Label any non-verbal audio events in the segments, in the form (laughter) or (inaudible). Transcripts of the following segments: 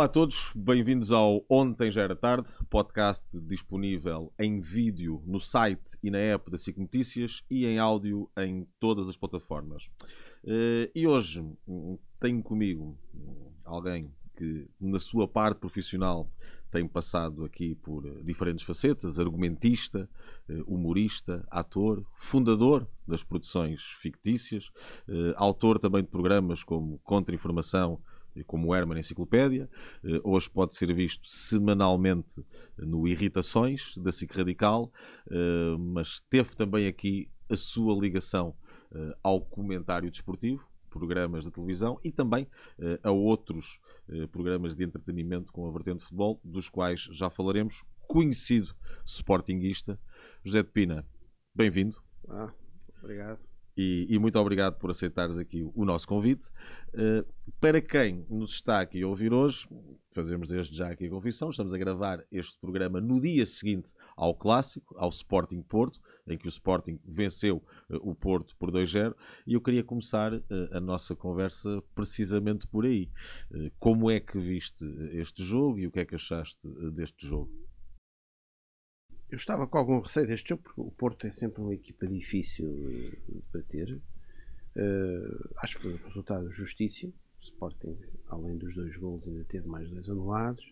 Olá a todos, bem-vindos ao Ontem Já Era Tarde, podcast disponível em vídeo no site e na app da SIC Notícias e em áudio em todas as plataformas. Eh, e hoje hum, tenho comigo hum, alguém que, na sua parte profissional, tem passado aqui por eh, diferentes facetas: argumentista, eh, humorista, ator, fundador das produções fictícias, autor também de programas como Contra-Informação como Herman Enciclopédia. Hoje pode ser visto semanalmente no Irritações, da SIC Radical, mas teve também aqui a sua ligação uh, ao comentário desportivo, programas de televisão e também a outros programas de entretenimento com a vertente de futebol, dos quais já falaremos. Conhecido sportinguista, José de Pina, bem-vindo. Ah, obrigado. E, e, muito obrigado por aceitares aqui o, nosso convite. Uh, para quem nos está aqui a ouvir hoje, fazemos desde já aqui a confissão, estamos a gravar este programa no dia seguinte ao clássico, ao Sporting Porto, em que o Sporting venceu uh, o Porto por 2-0, e eu queria começar uh, a nossa conversa precisamente por aí. como é que viste este jogo e o que é que achaste deste jogo? Eu estava com algum receio deste jogo, porque o Porto é sempre uma equipa difícil de bater. Uh, acho que foi um resultado justíssimo. O Sporting, além dos dois gols, ainda teve mais dois anulados.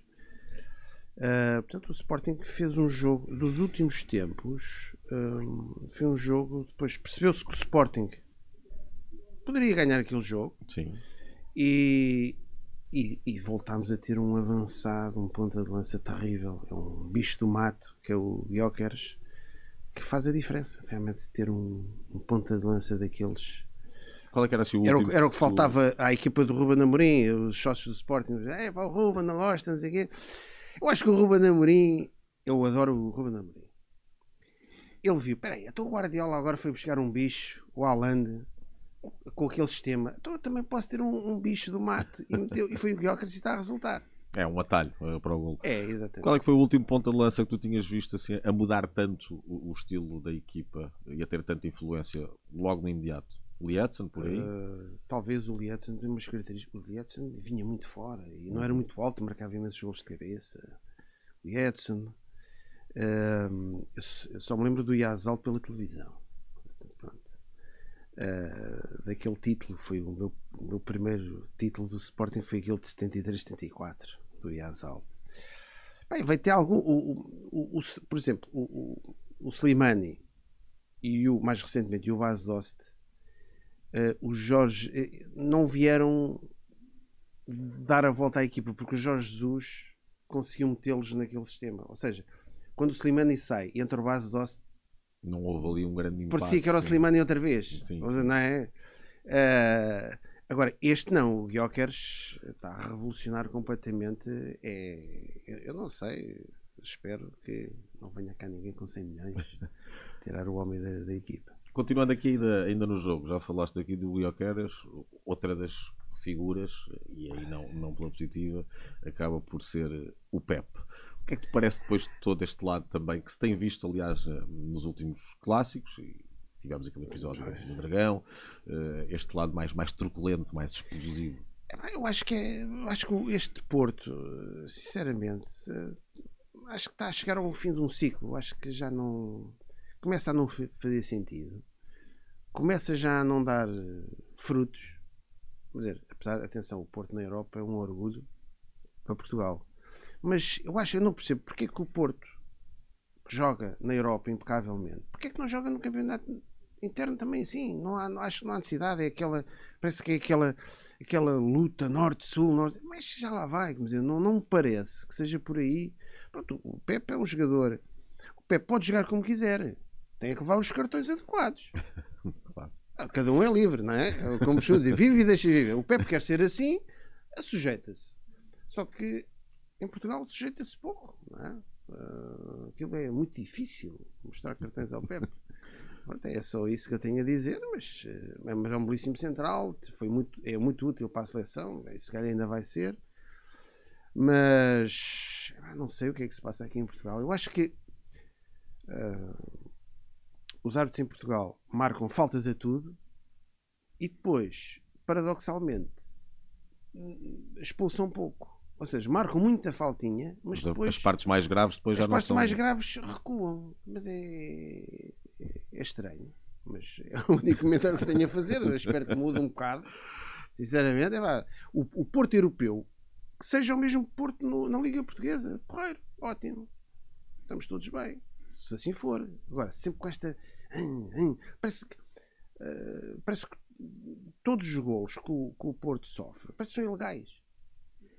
Uh, portanto, o Sporting fez um jogo dos últimos tempos. Um, eh, foi um jogo. Depois percebeu-se que o Sporting poderia ganhar aquele jogo. Sim. E, e, e, voltámos a ter um avançado, um ponta de lança terrível. É um bicho do mato, que é o Jokers, que faz a diferença. Realmente ter um, um ponta de lança daqueles. Qual é que era, assim, o era, o, era o que faltava à equipa do Ruben Amorim, os sócios do Sporting. É, pá, o Ruben, não gosta, não sei o quê. Eu acho que o Ruben Amorim, eu adoro o Ruben Amorim. Ele viu, peraí, então o Guardiola agora foi buscar um bicho, o Haaland, com aquele sistema, então eu também posso ter um, um bicho do mate e, meteu, e foi o Guiocrates e está a resultar. É um atalho eh, para o gol. É, exatamente. Qual é que foi o último ponto de lança que tu tinhas visto assim, a mudar tanto o, o estilo da equipa e a ter tanta influência logo no imediato? O Lietzen, por aí? Uh, talvez o Lietzen tem umas características. O Lietzen vinha muito fora e não era uhum. muito alto, marcava imensos gols de cabeça. O Lietzen. Uh, eu, eu, só me lembro do Yazal pela televisão uh, daquele título. Foi o meu, o meu, primeiro título do Sporting, foi aquele de 73-74, do Yazal. Bem, vai ter algum. O, o, o, por exemplo, o, o, Slimani e o, mais recentemente, o Vaz Dost, uh, os Jorge uh, não vieram dar a volta à equipa porque o Jorge Jesus conseguiu metê-los naquele sistema. Ou seja, quando o Slimani sai e entra o Vaz Dost, não houve ali um grande impacto. Parecia que era o Slimani outra vez. Sim. Não é? Uh, agora, este não, o Guiokers está a revolucionar completamente. É, eu não sei, espero que não venha cá ninguém com 100 milhões (laughs) tirar o homem da, da equipa. Continuando aqui ainda, ainda no jogo, já falaste aqui do Guiokers, outra das figuras, e aí não, não pela positiva, acaba por ser o Pep que é que te parece depois de todo este lado também, que se tem visto, aliás, eh, nos últimos clássicos, e tivemos aquele episódio do Dragão, eh, este lado mais, mais truculento, mais explosivo? Eu acho que é, acho que este Porto, sinceramente, eh, acho que está a chegar ao fim de um ciclo. Acho que já não começa a não fazer sentido. Começa já a não dar frutos. Quer dizer, apesar, atenção, o Porto na Europa é um orgulho para Portugal. Mas eu acho, eu não percebo porque é que o Porto que joga na Europa impecavelmente, porque é que não joga no campeonato interno também assim? Não há, não, acho que não há necessidade, é aquela, parece que é aquela, aquela luta norte-sul, norte, mas já lá vai, dizer, não, não me parece que seja por aí. Pronto, o Pepe é um jogador, o Pepe pode jogar como quiser, tem que levar os cartões adequados. (laughs) claro. Ah, cada um é livre, não é? é como se dizer, vive e deixa viver. O Pepe quer ser assim, sujeita-se. Só que em Portugal sujeita-se pouco, não é? Uh, aquilo é muito difícil mostrar cartões ao Pepe. Pronto, é só isso que eu tenho a dizer, mas, mas é um belíssimo central, foi muito, é muito útil para a seleção, se calhar ainda vai ser. Mas não sei o que é que se passa aqui em Portugal. Eu acho que uh, os árbitros em Portugal marcam faltas a tudo e depois, paradoxalmente, expulsam pouco. Ou seja, marcam muita faltinha, mas Mas depois As partes mais graves depois as já não partes são. mais graves recuam. Mas é, é estranho. Mas é o único comentário que tenho a fazer. Eu espero que mude um bocado. Sinceramente, é vá. o, o Porto Europeu que seja o mesmo Porto no- na Liga Portuguesa. Porreiro, ótimo. Estamos todos bem. Se assim for. Agora, sempre com esta. hum, hum, Parece que. eh, parece que todos os golos que o, que o Porto sofre parece que são ilegais.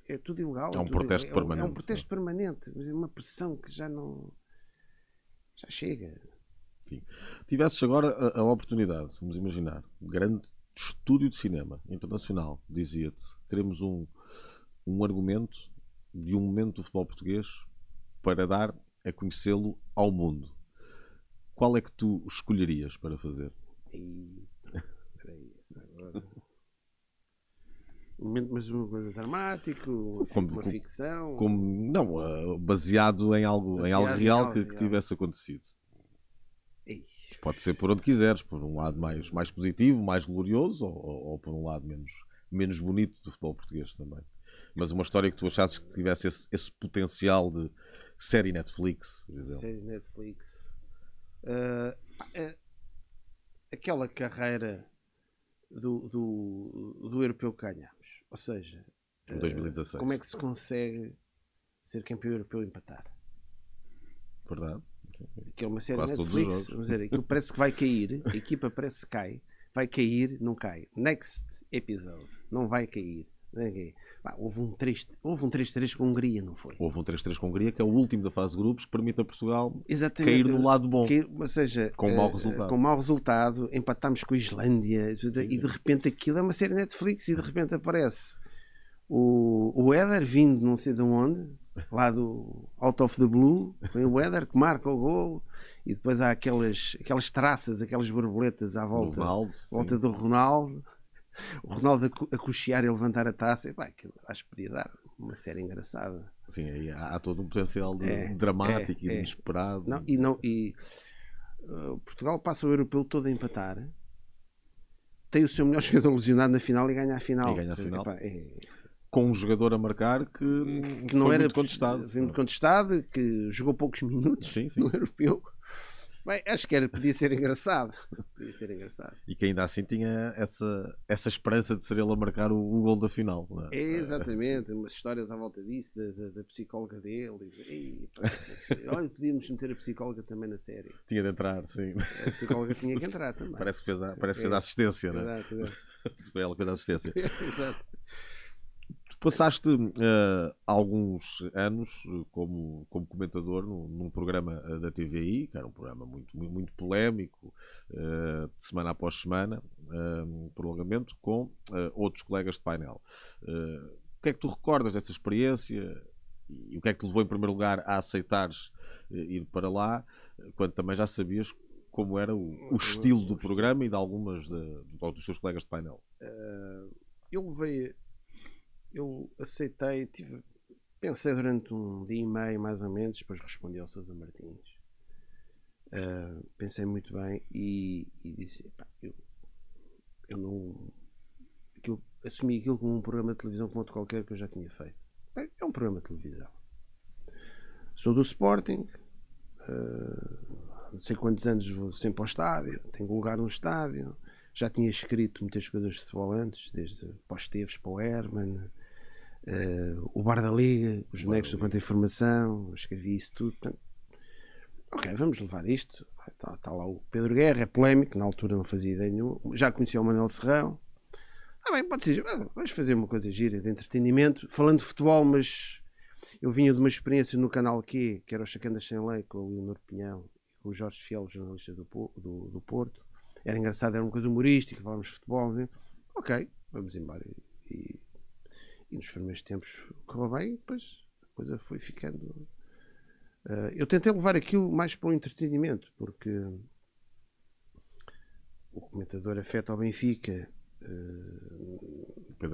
É tudo ilegal. É um tudo protesto ilegal. É um- É permanente, um protesto permanente. Mas é uma pressão que já não. Já chega. Tivesses agora a, a oportunidade, vamos imaginar, um grande estúdio de cinema internacional, dizia-te, queremos um, um argumento de um momento do futebol português para dar a conhecê-lo ao mundo. Qual é que tu escolherias para fazer? E... Peraí, agora... Um momento, mas uma coisa dramática, uma, Como- uma ficção. Como, não, ah, baseado em algo, em Baseado algo em real algo que, que real. tivesse acontecido. Pode ser por onde quiseres, por um lado mais, mais positivo, mais glorioso, ou, ou- por um lado menos, menos bonito do futebol português também. Mas uma história que tu achasses que tivesse esse, esse potencial de série Netflix, por exemplo. série Netflix. Ah, é- aquela carreira do, do, do europeu que ganhámos. Ou seja, Em ah, 2016. como é que se consegue ser campeão europeu e empatar? Verdade? Que é uma série Quase Netflix. Vamos dizer, aquilo parece que vai cair, a equipa parece que cai, vai cair, não cai. Next episode, não vai cair. Não vai cair. Pá, houve um 3 houve um 3-3 com a Hungria, não foi? Houve um 3-3 com a Hungria, que é o último da fase de grupos, que permite a Portugal Exatamente. cair no lado bom. Cair- ou seja, Com mau eh, resultado. com mau resultado, empatámos com a Islândia e de repente aquilo é uma série Netflix e de repente aparece o, o Éder vindo não sei de onde, lá do Out of the Blue, vem o Éder que marca o golo e depois há aquelas, aquelas traças, aquelas borboletas à volta, Ronaldo, volta sim. do Ronaldo. O Ronaldo a, co- a cochear e levantar a taça, e, pá, aquilo acho que podia dar uma série engraçada. Sim, aí há, há todo um potencial de- É, dramático é, e é. inesperado. Não, e não, e uh, Portugal passa o europeu todo a empatar. Tem o seu melhor (laughs) jogador lesionado na final e ganha a final. E ganha a final. epá, é- Com um jogador a marcar que, que não era muito contestado. foi muito contestado, que jogou poucos minutos Sim, sim. no europeu. Bem, acho que era, podia ser engraçado. Podia ser engraçado. E que ainda assim tinha essa, essa esperança de ser ele a marcar o, o gol da final. é? É, exatamente, umas histórias à volta disso, da, da- da psicóloga dele. E, ei, pá, olha, podíamos meter a psicóloga também na série. Tinha de entrar, sim. A psicóloga tinha que entrar também. Parece que fez a, parece que É. (laughs) fez a assistência, né? (laughs) Exato, exato. Foi ela que fez a assistência. Exato. Passaste eh, alguns anos eh, como, como comentador num, num programa eh, da TVI, que era um programa muito, muito, muito polémico, de semana após semana, eh, um prolongamento, com eh, outros colegas de painel. O que é que tu recordas dessa experiência? E o que é que te levou, em primeiro lugar, a aceitares ir para lá, quando também já sabias como era o, o estilo do programa e de algumas de- dos teus colegas de painel? eu levei. Eu aceitei, tive, pensei durante um dia e meio mais ou menos, depois respondi ao Sousa Martins. Ah, pensei muito bem e, e disse: "Epá, eu, eu não. Aquilo, assumi aquilo como um programa de televisão como outro qualquer que eu já tinha feito. É um programa de televisão. Sou do Sporting, ah, não sei quantos anos vou sempre ao estádio, tenho lugar no estádio já tinha escrito muitas coisas de futebol antes, desde para os Teves, para o Herman, eh, o Bar da Liga, os bonecos do Quanto Informação, escrevi isso tudo. Portanto, ok, vamos levar isto. Está, está lá o Pedro Guerra, é polémico, na altura não fazia ideia nenhuma. Já conhecia o Manuel Serrão. Ah, bem, pode ser, vamos fazer uma coisa gira de entretenimento, falando de futebol, mas eu vinha de uma experiência no canal Q, que era o Chacandas Sem Lei, com o Leonor Pinhão e com o Jorge Fiel, jornalista do, do, do Porto era engraçado, era uma coisa humorística, falávamos de futebol. né? Ok, vamos embora. E, e nos primeiros tempos correu bem, e depois a coisa foi ficando. Ah, eu tentei levar aquilo mais para o entretenimento, porque o comentador afeta ao Benfica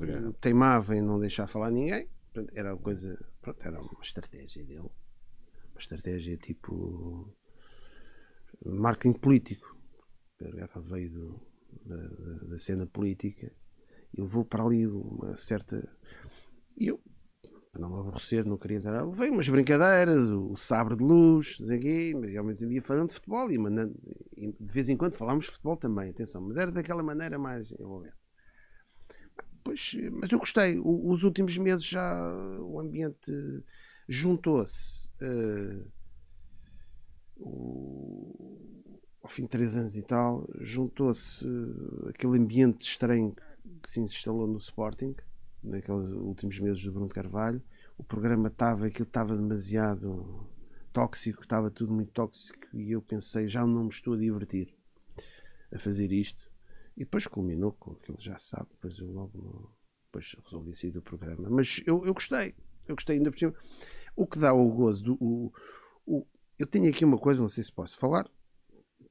Guerra. teimava em não deixar falar ninguém. Era uma coisa. Pronto, era uma estratégia dele. Uma estratégia tipo. marketing político. Pedro Guerra veio do- da- da cena política e levou para ali uma certa. E eu para não me aborrecer, não queria entrar. Levei umas brincadeiras, o sabre de luz, aqui, mas realmente ia falando de futebol e, mandando, e de vez em quando falámos de futebol também, atenção, mas era daquela maneira mais envolvente. Pois, mas eu gostei. O, os últimos meses já o ambiente juntou-se. Uh, ao fim de três anos e tal, juntou-se uh, aquele ambiente estranho se instalou no Sporting naqueles últimos meses do Bruno Carvalho. O programa estava, aquilo estava demasiado tóxico, estava tudo muito tóxico e eu pensei, já não me estou a divertir a fazer isto. E depois culminou com aquilo, já sabe, depois eu logo depois resolvi sair do programa. Mas eu, eu gostei, eu gostei ainda por cima. O que dá o gozo do. O, o, eu tenho aqui uma coisa, não sei se posso falar.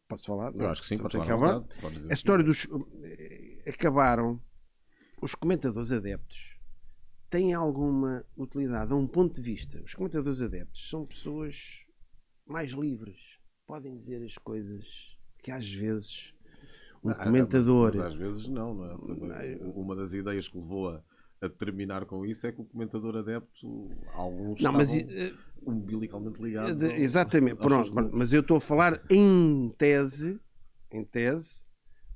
Posso falar? Eu acho que sim, pode falar. A história dos. Eh, acabaram os comentadores adeptos têm alguma utilidade a um ponto de vista. Os comentadores adeptos são pessoas mais livres, podem dizer as coisas que às vezes um ah, comentador. Mas às vezes não, não é? Também, uma das ideias que levou a, a, terminar com isso é que o comentador adepto, alguns não, mas, umbilicalmente ligados. Exatamente, pronto, mas eu estou a falar em tese, em tese,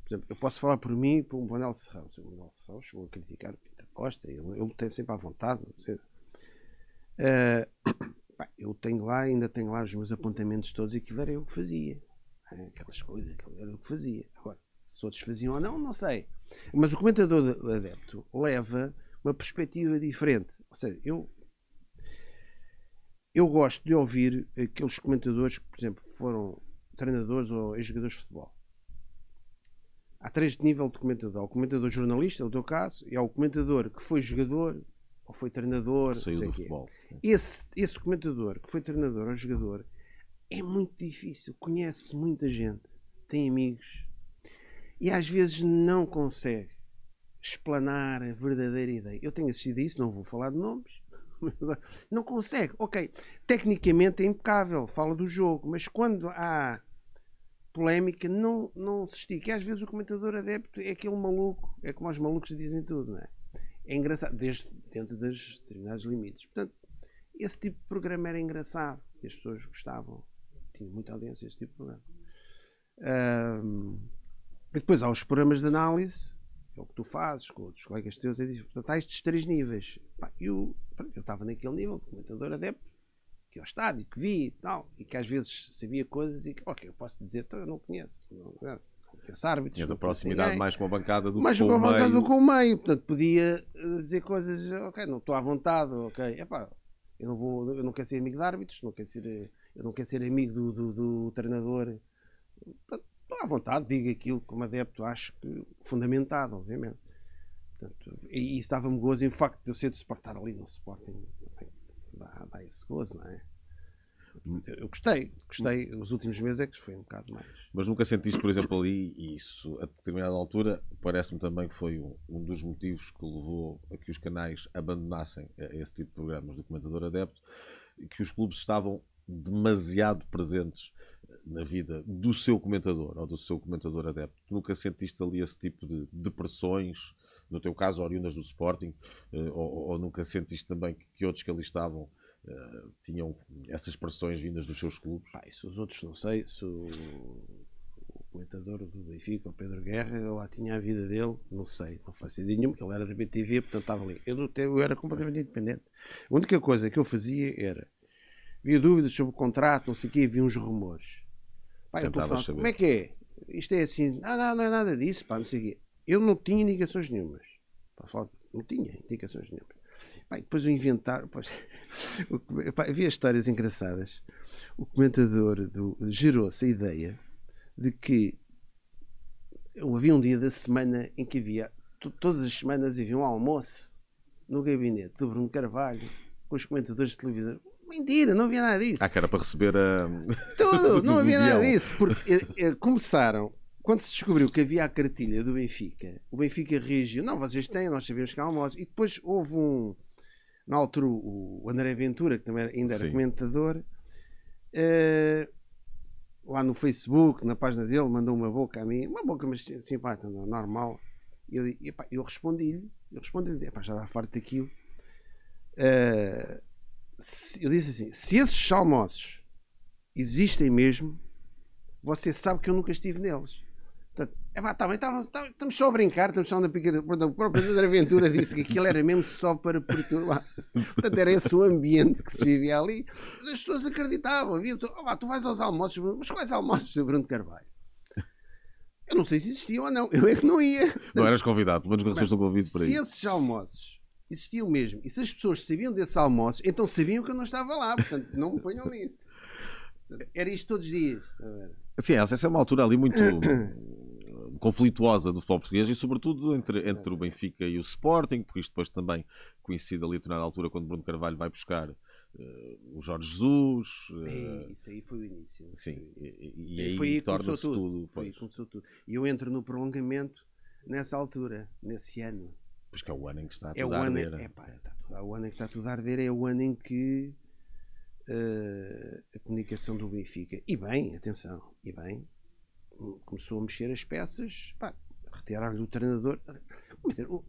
por exemplo, eu posso falar por mim por um Manuel Serrão. O Manuel Serrão chegou a criticar o Peter Costa, ele, ele tem sempre à vontade. Uh, (coughs) eu tenho lá, ainda tenho lá os meus apontamentos todos e aquilo era eu que fazia. Aquelas coisas, aquilo era eu que fazia. Agora, se outros faziam ou não, não sei. Mas o comentador adepto leva uma perspectiva diferente. Ou seja, eu, eu gosto de ouvir aqueles comentadores que, por exemplo, foram treinadores ou ex-jogadores de futebol. Há três de nível de comentador. Há o comentador jornalista, no teu caso, e há o comentador que foi jogador ou foi treinador. Saiu do futebol. Esse, esse comentador que foi treinador ou jogador é muito difícil. Conhece muita gente, tem amigos e às vezes não consegue explanar a verdadeira ideia. Eu tenho assistido isso, não vou falar de nomes. (laughs) Não consegue. Ok, tecnicamente é impecável, fala do jogo, mas quando há polémica não, não se estica. E às vezes o comentador adepto é aquele maluco, é como os malucos dizem tudo, não é? É engraçado, desde dentro dos determinados limites. Portanto, esse tipo de programa era engraçado e as pessoas gostavam. Tinha muita audiência esse tipo de programa. Um, e depois há os programas de análise, é o que tu fazes com outros colegas teus. É portanto, há estes três níveis. Pá, eu estava naquele nível de comentador adepto ao estádio, que vi e tal, e que às vezes sabia coisas e que, ok, eu posso dizer, então eu não conheço, não, não conheço árbitros. Tinhas a proximidade mais com a bancada do mais que com a bancada do que com o meio, portanto podia eh, dizer coisas, ok, não estou à vontade, ok, epá, eu não vou, eu não quero ser amigo de árbitros, não quero ser, eu não quero ser amigo do, do, do treinador, estou à vontade, digo aquilo como adepto, acho que fundamentado, obviamente. Portanto, e isso dava-me gozo e o facto de eu ser de Sportar ali no Sporting dá, dá esse gozo, não é? Eu gostei, gostei. Os últimos meses é que foi um bocado mais. Mas nunca sentiste, por exemplo, ali, isso a determinada altura, parece-me também que foi um, um, dos motivos que levou a que os canais abandonassem esse tipo de programas do comentador adepto, que os clubes estavam demasiado presentes na vida do seu comentador ou do seu comentador adepto. Nunca sentiste ali esse tipo de depressões, no teu caso, oriundas do Sporting, eh, ou, ou nunca sentiste também que, que outros que ali estavam Uh, tinham essas pressões vindas dos seus clubes? Ah, isso os outros não sei. Se o, o comentador do Benfica, o Pedro Guerra, ele lá tinha a vida dele, não sei, não faço ideia nenhuma. Ele era da BTV, portanto estava ali. Eu, eu era completamente independente. A única coisa que eu fazia era havia dúvidas sobre o contrato, não sei o quê, havia uns rumores. Pá, eu falando, como é que é? Isto é assim, ah, não, não é nada disso, pá, não sei o quê. Eu não tinha indicações nenhumas. Não tinha indicações nenhumas. Depois o inventar. Pois, (laughs) pá, havia histórias engraçadas. O comentador gerou-se a ideia de que havia um dia da semana em que havia, todas as semanas havia um almoço no gabinete do Bruno Carvalho com os comentadores de televisão. Mentira, não havia nada disso. Ah, que era para receber a. Tudo, (laughs) não havia nada disso. Porque eh, eh, começaram, quando se descobriu que havia a cartilha do Benfica, o Benfica reagiu: não, vocês têm, nós sabemos que há almoço. E depois houve um. Na altura, o André Ventura, que também ainda era Sim. comentador, uh, lá no Facebook, na página dele, mandou uma boca a mim, uma boca, mas simpática, normal. E eu, eu respondi-lhe, eu respondi-lhe, já dá farto daquilo Uh, se, eu disse assim: se esses almoços existem mesmo, você sabe que eu nunca estive neles. É pá, tá, tá, tá, estamos só a brincar, estamos só na picareta. Portanto, o próprio André Aventura disse que aquilo era mesmo só para perturbar. Portanto, era esse o ambiente que se vivia ali. Mas as pessoas acreditavam. Havia, tu, tu vais aos almoços, mas quais almoços de Bruno Carvalho? Eu não sei se existiam ou não. Eu é que não ia. Não eras convidado, pelo menos não recebeste um convite para Se isso. esses almoços existiam mesmo, e se as pessoas sabiam desses almoços, então sabiam que eu não estava lá. Portanto, não me ponham nisso. Era isto todos os dias. ver? Sim, essa é uma altura ali muito (coughs) conflituosa do futebol português e sobretudo entre, entre o Benfica e o Sporting, porque isto depois também coincide ali a determinada altura quando Bruno Carvalho vai buscar eh, o Jorge Jesus. Ei, Isso aí foi o início. sim, e, e aí, aí torna-se tudo. Tudo. E eu entro no prolongamento nessa altura, nesse ano. Pois que é o ano em que está É tudo a arder. é, pá, está tudo, é o ano em que está tudo a arder, é o ano em que eh, a comunicação do Benfica, e bem, atenção, e bem, começou a mexer as peças, pá, retirar-lhe o treinador. O,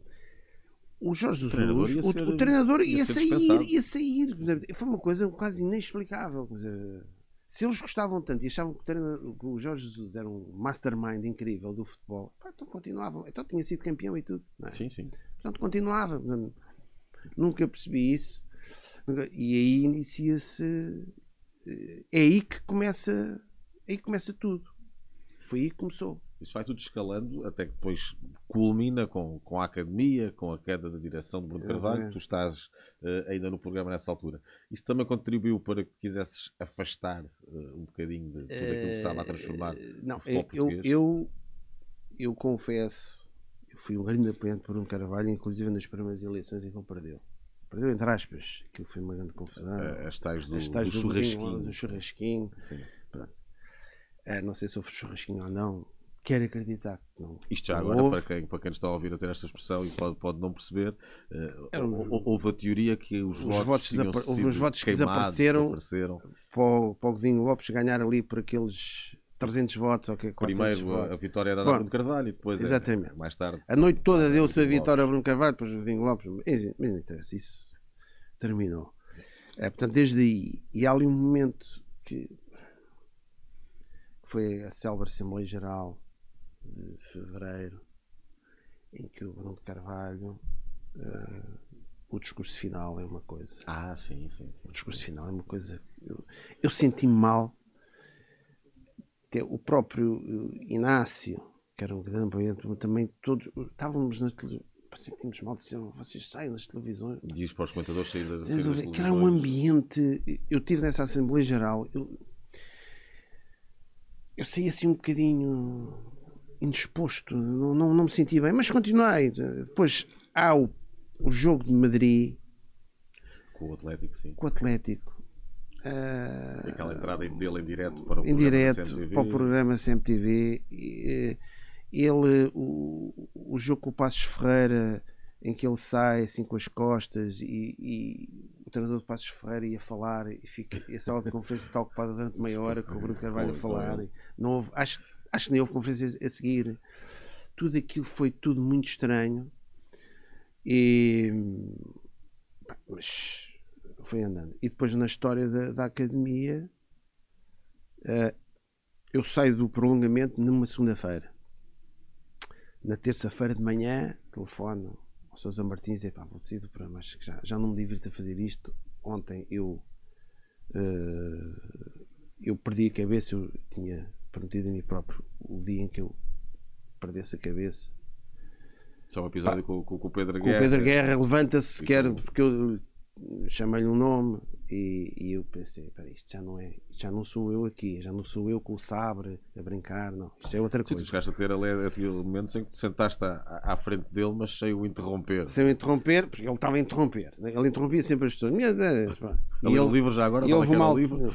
o Jorge Jesus, treinador ia o, ser- o treinador ia ia, sair, ia sair. Foi uma coisa quase inexplicável. se eles gostavam tanto e achavam que o, que o Jorge Jesus era um mastermind incrível do futebol, pá, então continuavam. Então tinha sido campeão e tudo. é? Sim, sim. Portanto, continuava. Nunca percebi isso. E aí inicia-se. eh, É aí que começa. É aí que começa tudo. Foi aí que começou. Isso vai tudo escalando até que depois culmina com, com a academia, com a queda da direção de Bruno Carvalho. Exatamente. Tu estás eh, ainda no programa nessa altura. Isso também contribuiu para que quisesses afastar eh, um bocadinho de tudo aquilo que estava a transformar. Eh, Não, no futebol eu, português. eu, eu confesso, eu fui um grande apoiante por um Carvalho, inclusive nas primeiras eleições em que ele perdeu. Perdeu entre aspas, aquilo foi uma grande confusão. As tais do, do do churrasquinho. do churrasquinho. Sim. Eh, não sei se houve churrasquinho ou não. Quero acreditar que não. Isto já Não agora, houve. para quem, para quem está a ouvir a ter esta expressão e pode, pode não perceber, hou- houve a teoria que os, Os votos, votos desapa- houve os votos que desapareceram. desapareceram. Para o, para o Godinho Lopes ganhar ali por aqueles 300 votos que 400 Primeiro a, a votos. vitória era da Bruno Carvalho e depois, é, exatamente. mais tarde, A noite toda deu-se a vitória a Bruno Carvalho, depois o Godinho Lopes. Mas não interessa, isso terminou. É, portanto, desde aí. E há ali um momento que foi a célebre Assembleia Geral de Fevereiro, em que o Bruno Carvalho. eh, o discurso final é uma coisa. Ah, sim, sim, sim. O discurso final é uma coisa. Eu, eu senti-me mal. Até o próprio eh, Inácio, que era um grande apoiante, também todos. Estávamos nas televisões. Sentimos mal, disseram, vocês saem nas televisões. Diz para os comentadores sair sair das dúvida, que era um televisões. ambiente. Eu tive nessa Assembleia Geral. Eu, eu saí assim um bocadinho indisposto. Não, não, não me senti bem, mas continuei. Depois há o, o jogo de Madrid Com o Atlético, sim. com o Atlético. Ah, Aquela entrada dele em direto para o em programa direto CMTV. para o programa CMTV. E, eh, Ele, o, o jogo com o Passos Ferreira, em que ele sai assim com as costas e, e o treinador de Passos Ferreira ia falar e, fica, e a sala de conferência está ocupada durante meia hora com o Bruno Carvalho a falar. ele. Não houve, acho, acho que nem houve conferência a seguir. Tudo aquilo foi tudo muito estranho. E, mas foi andando. E depois na história da, da academia, eh, eu saio do prolongamento numa segunda-feira. Na terça-feira de manhã, telefono ao Sousa Martins e pá, vou sair do programa, acho que já, já não me divirto a fazer isto. Ontem eu eh, eu perdi a cabeça, eu tinha prometido a mim próprio o dia em que eu perdesse a cabeça. Isso é um episódio com, com- com o Pedro Guerra. o Pedro Guerra levanta-se, quer, com- porque eu chamei-lhe um nome e, e eu pensei, peraí, isto já não é, já não sou eu aqui, já não sou eu com o sabre a brincar, não, isto é outra Sim, tu coisa. chegaste a ter ali ter momentos em que te sentaste à, à frente dele, mas sem o interromper. Sem eu interromper, porque ele estava a interromper, ele interrompia sempre as pessoas. A (laughs) E ler o ele, livro já agora? e houve o livro?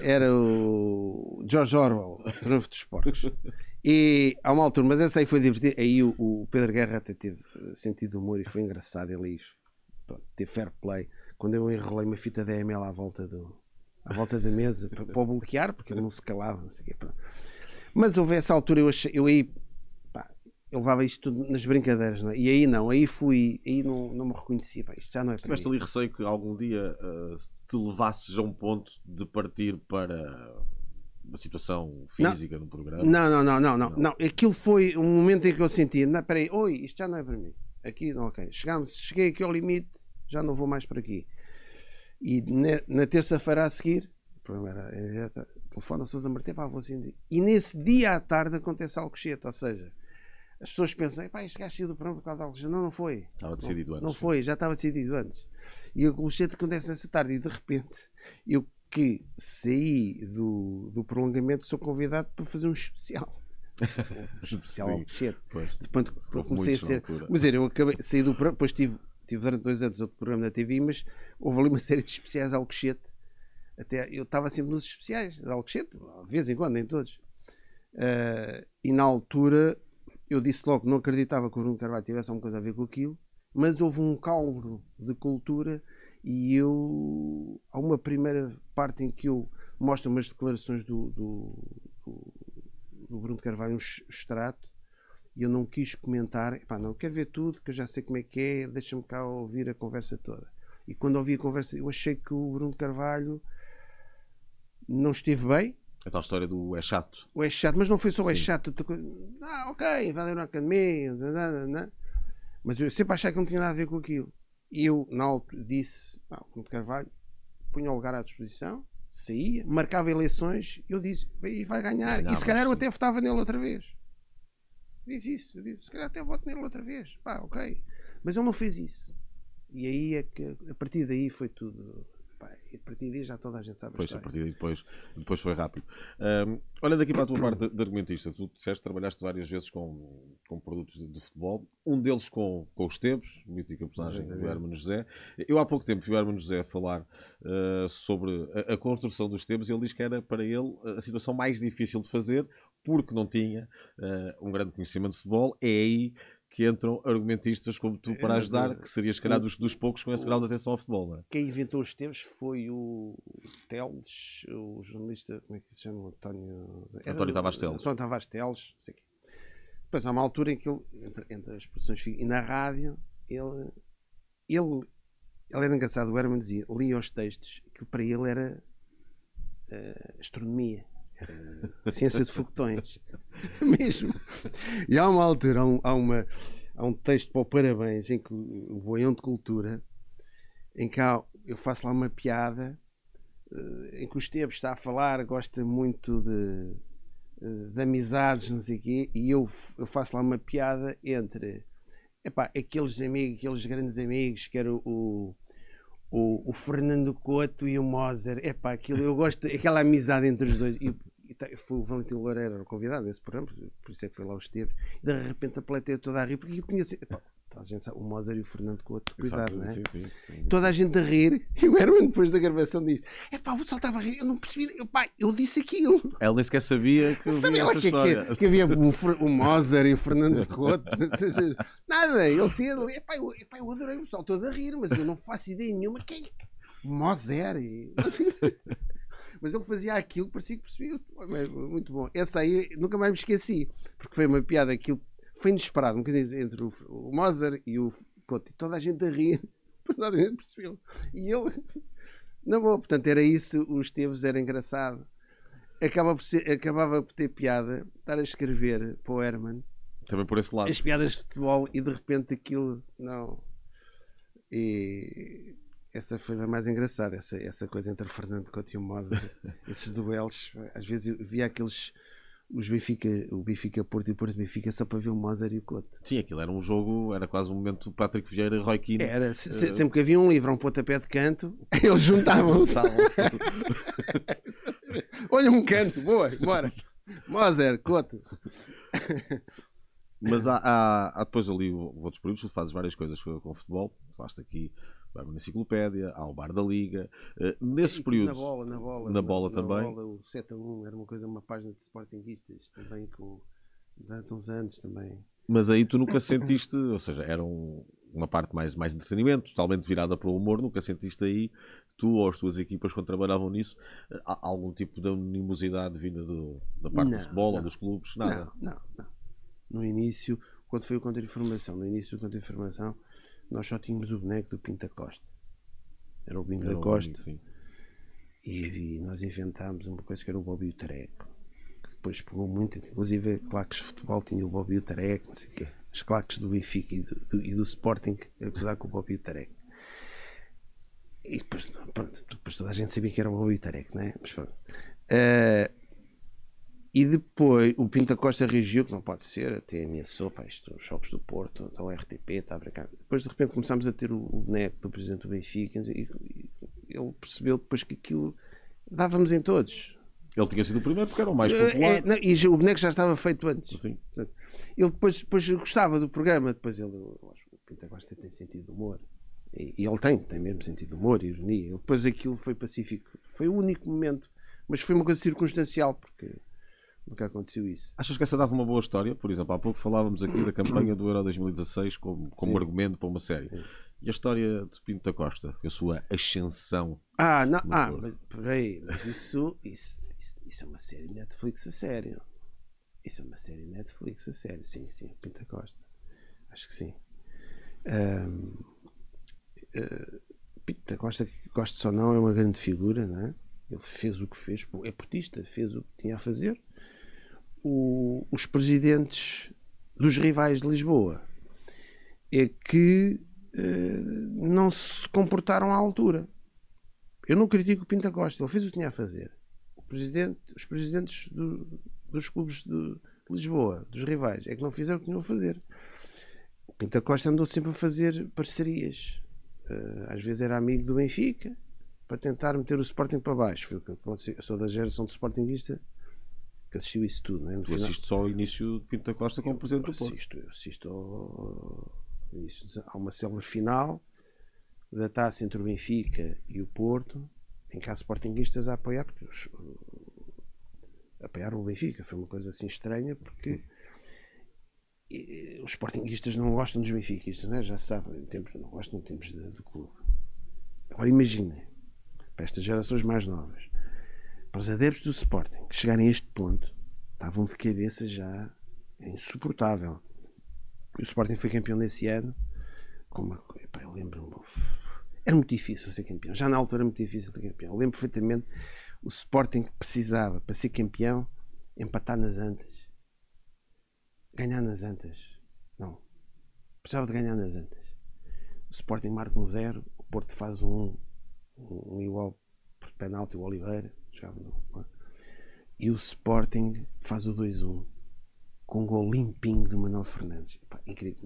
Era o George Orwell, Triunfo dos Porcos. (laughs) E há uma altura, mas essa aí foi divertida. Aí o, o Pedro Guerra até teve sentido humor e foi engraçado. Ele pronto, teve fair play. Quando eu enrolei uma fita DML à volta, do, à volta da mesa para, para o bloquear, porque ele não se calava. Não sei o. Mas houve essa altura, eu, achei, eu aí. pá, eu levava isto tudo nas brincadeiras, não é? E aí não, aí fui, aí não, não me reconhecia. Pá, isto já não é para Tiveste ali receio que algum dia uh, te levasses a um ponto de partir para uma situação física no programa? Não, não, não, não, não, Não. não. Aquilo foi um momento em que eu senti, não, peraí, oi, isto já não é para mim. Aqui, não, ok. Chegámos, cheguei aqui ao limite, já não vou mais por aqui. E na, na terça-feira a seguir, o programa era, era telefone ao Sousa Martins, pá, vou assim. E nesse dia à tarde acontece algo cheio, ou seja, as pessoas pensam, pá, este gajo saiu do programa por causa de algo Não, não foi. Estava decidido antes. Não foi, já estava decidido antes. E o Colchete acontece nessa tarde e de repente eu que saí do, do prolongamento sou convidado para fazer um especial. (laughs) Um especial ao Sim. Colchete. Pois. Depois Houve comecei a ser. altura. Mas eu acabei, saí do programa, depois tive, tive durante dois anos outro programa na TV, mas houve ali uma série de especiais ao Alcochete. Até eu estava sempre nos especiais de Alcochete, de vez em quando, nem todos. Ah, e na altura eu disse logo que não acreditava que o Bruno Carvalho tivesse alguma coisa a ver com aquilo, mas houve um caldo de cultura e eu há uma primeira parte em que eu mostro umas declarações do, do, do, do Bruno Carvalho, um ex- extrato, e eu não quis comentar, Epá, não quero ver tudo, que eu já sei como é que é, deixa-me cá ouvir a conversa toda. E quando ouvi a conversa, eu achei que o Bruno Carvalho não esteve bem, A tal história do é chato. o é chato, mas não foi só o é chato. Ah, ok, vai na academia, nananana. mas eu sempre achei que não tinha nada a ver com aquilo. E eu, na altura, disse: ah, o Bruno Carvalho punha o lugar à disposição, saía, marcava eleições, eu disse: e vai ganhar. Ganhava, e se calhar eu até votava nele outra vez. Disse isso, eu disse: se calhar até voto nele outra vez. Pá, ok. Mas ele não fez isso. E aí é que, a partir daí, foi tudo. Pá, a partir daí já toda a gente sabe a Depois, a partir daí, depois, depois foi rápido. Ahm, olhando aqui para a tua parte de, argumentista, tu disseste que trabalhaste várias vezes com, com produtos de, de futebol, um deles com, com os Tebos, mítica personagem do. Hermano José. Eu há pouco tempo vi o Hermano José a falar ah, sobre a, a construção dos Tebos e ele diz que era para ele a situação mais difícil de fazer porque não tinha ah, um grande conhecimento de futebol. É aí que entram argumentistas como tu para É, ajudar, que serias, se calhar, dos, dos poucos com esse grau de atenção ao futebol, não é? quem inventou os teus foi o Teles, o jornalista, como é que se chama? António, António Tavares Teles. António Tavares Teles, sei. Depois há uma altura em que ele, entre, entre as produções e na rádio, ele, ele, ele era engraçado, o Herman dizia, lia os textos, que para ele era eh, astronomia, era ciência de foguetões, (laughs) mesmo. E há uma altura, há, um, há uma, há um texto para o Parabéns, em que o, o Boião de Cultura, em que há- eu faço lá uma piada eh, em que o Esteves está a falar, gosta muito de, eh, de amizades, não sei o quê, e eu, eu faço lá uma piada entre epá, aqueles amigos, aqueles grandes amigos, que era o, o, o Fernando Couto e o Moser, epá, aquilo, eu gosto, aquela amizade entre os dois. E, tá- foi o Valentim Loureiro era o convidado desse programa, por isso é que foi lá o Esteves, e de repente a plateia toda a rir, porque tinha sido. A gente o Moser e o Fernando Couto, cuidado, Exato, não é? sim, sim, sim. toda a gente a rir (laughs) e o Herman depois da gravação diz é pá, o pessoal estava a rir, eu não percebi eu, pá, eu disse aquilo Ela nem sequer sabia que sabia essa que, história. que, que havia o, o Mozart e o Fernando Couto (laughs) nada, ele saía dali epá, eu, epá, eu adorei o pessoal todo a rir mas eu não faço ideia nenhuma quem Mozart e- (laughs) mas ele fazia aquilo parecia que percebia muito bom, essa aí nunca mais me esqueci porque foi uma piada aquilo foi inesperado, um bocadinho entre o, o Mozart e o Couto e toda a gente a rir (laughs) toda a gente percebeu e ele (laughs) na boa, portanto era isso, o Esteves era engraçado. Acaba por ser, acabava por ter piada estar a escrever para o Herman Também por esse lado. as piadas de futebol e de repente aquilo não. E essa foi a mais engraçada, essa, essa coisa entre o Fernando Couto e o Mozart, (laughs) esses duelos. Às vezes eu via aqueles. Os Benfica, o Benfica Porto e o Porto Benfica só para ver o Mozart e o Couto. Sim, aquilo era um jogo, era quase um momento Patrick Vieira e Roy Keane. Era, se- se- sempre que havia um livro um pontapé de canto, (laughs) eles juntavam-se. (laughs) (laughs) Olha um canto, boa, bora. Mozart, Couto. Mas há, há, há depois ali outros períodos, tu fazes várias coisas com, com o futebol. Falaste aqui, vai uma enciclopédia, há o bar da Liga. Eh, nesses E períodos. Na bola, na bola. Na bola também. Na bola, o 7 a 1 era uma coisa, uma página de Sportinguistas também com. Durante uns anos também. Mas aí tu nunca sentiste, ou seja, era um- uma parte mais, mais entretenimento, totalmente virada para o humor, nunca sentiste aí, tu ou as tuas equipas, quando trabalhavam nisso, eh, algum tipo de animosidade vinda do- da parte Não, do futebol ou não. dos clubes? Nada. Não, não, não. No início, quando foi o contra-informação, no início do contra-informação, nós só tínhamos o boneco do Pinta Costa. Era o Pinta Era Costa. E havia- nós inventámos uma coisa que era o Bobby Tareco. Que depois pegou muito, inclusive claques de futebol tinha o Bobby Tareco, não sei o quê. As claques do Benfica e do, do- e do Sporting a gozar com o Bobby Tareco. E depois, pronto, depois toda a gente sabia que era o Bobby Tareco, não é? Mas pronto. Eh, e depois o Pinta Costa reagiu, que não pode ser, até ameaçou, pá, isto, os jogos do Porto, então o RTP, está a brincar. Depois de repente começámos a ter o, o boneco do presidente do Benfica e, e ele percebeu depois que aquilo dávamos em todos. Ele tinha sido o primeiro porque era o mais popular. eh, não, e o boneco já estava feito antes. Assim. Ele depois, depois gostava do programa, depois ele, eu acho que o Pinta Costa tem sentido de humor. E, e ele tem, tem mesmo sentido de humor e ironia. Ele, depois aquilo foi pacífico. Foi o único momento, mas foi uma coisa circunstancial, porque nunca aconteceu isso. Achas que essa dava uma boa história? Por exemplo, há pouco falávamos aqui da campanha do Euro 2016 como, como argumento para uma série. Sim. E a história de Pinto da Costa, a sua ascensão. Ah, não, ah, mas peraí, mas isso, isso, isso, isso é uma série Netflix a sério. Isso é uma série Netflix a sério, sim, sim, Pinta Costa. Acho que sim. Ahm, eh, Pinta Costa, gosto ou não, é uma grande figura, não é? Ele fez o que fez, é portista, fez o que tinha a fazer. O- os presidentes dos rivais de Lisboa é que eh, não se comportaram à altura. Eu não critico o Pinta Costa, ele fez o que tinha a fazer. Presidente, os presidentes do- dos clubes de, de Lisboa, dos rivais, é que não fizeram o que tinham a fazer. O Pinta Costa andou sempre a fazer parcerias. Eh, às vezes era amigo do Benfica para tentar meter o Sporting para baixo. Foi o que aconteceu. Eu sou da geração do Sportingista que assistiu isso tudo. Não é? No Tu final- só ao início de Pinto da Costa como presidente do Porto. assisto, eu assisto ao, isso, há uma célula final da taça entre o Benfica e o Porto em que há sportinguistas a apoiar porque os, apoiaram o Benfica foi uma coisa assim estranha porque os sportinguistas não gostam dos benfiquistas né? já se sabe, em tempos, não gostam em tempos de, de clube agora imaginem para estas gerações mais novas para os adeptos do Sporting que chegarem a este ponto estavam de cabeça já é insuportável. O Sporting foi campeão desse ano. Com uma, epá, eu lembro-me. Era muito difícil ser campeão. Já na altura era muito difícil ser campeão. Eu lembro perfeitamente o Sporting precisava, para ser campeão, empatar nas Antas. Ganhar nas Antas. Não. Precisava de ganhar nas Antas. O Sporting marca um zero, o Porto faz um, um, um igual por penalti, o Oliveira. Jogava no, e o Sporting faz o 2-1 com um gol limpinho do Manuel Fernandes. Pá, incrível.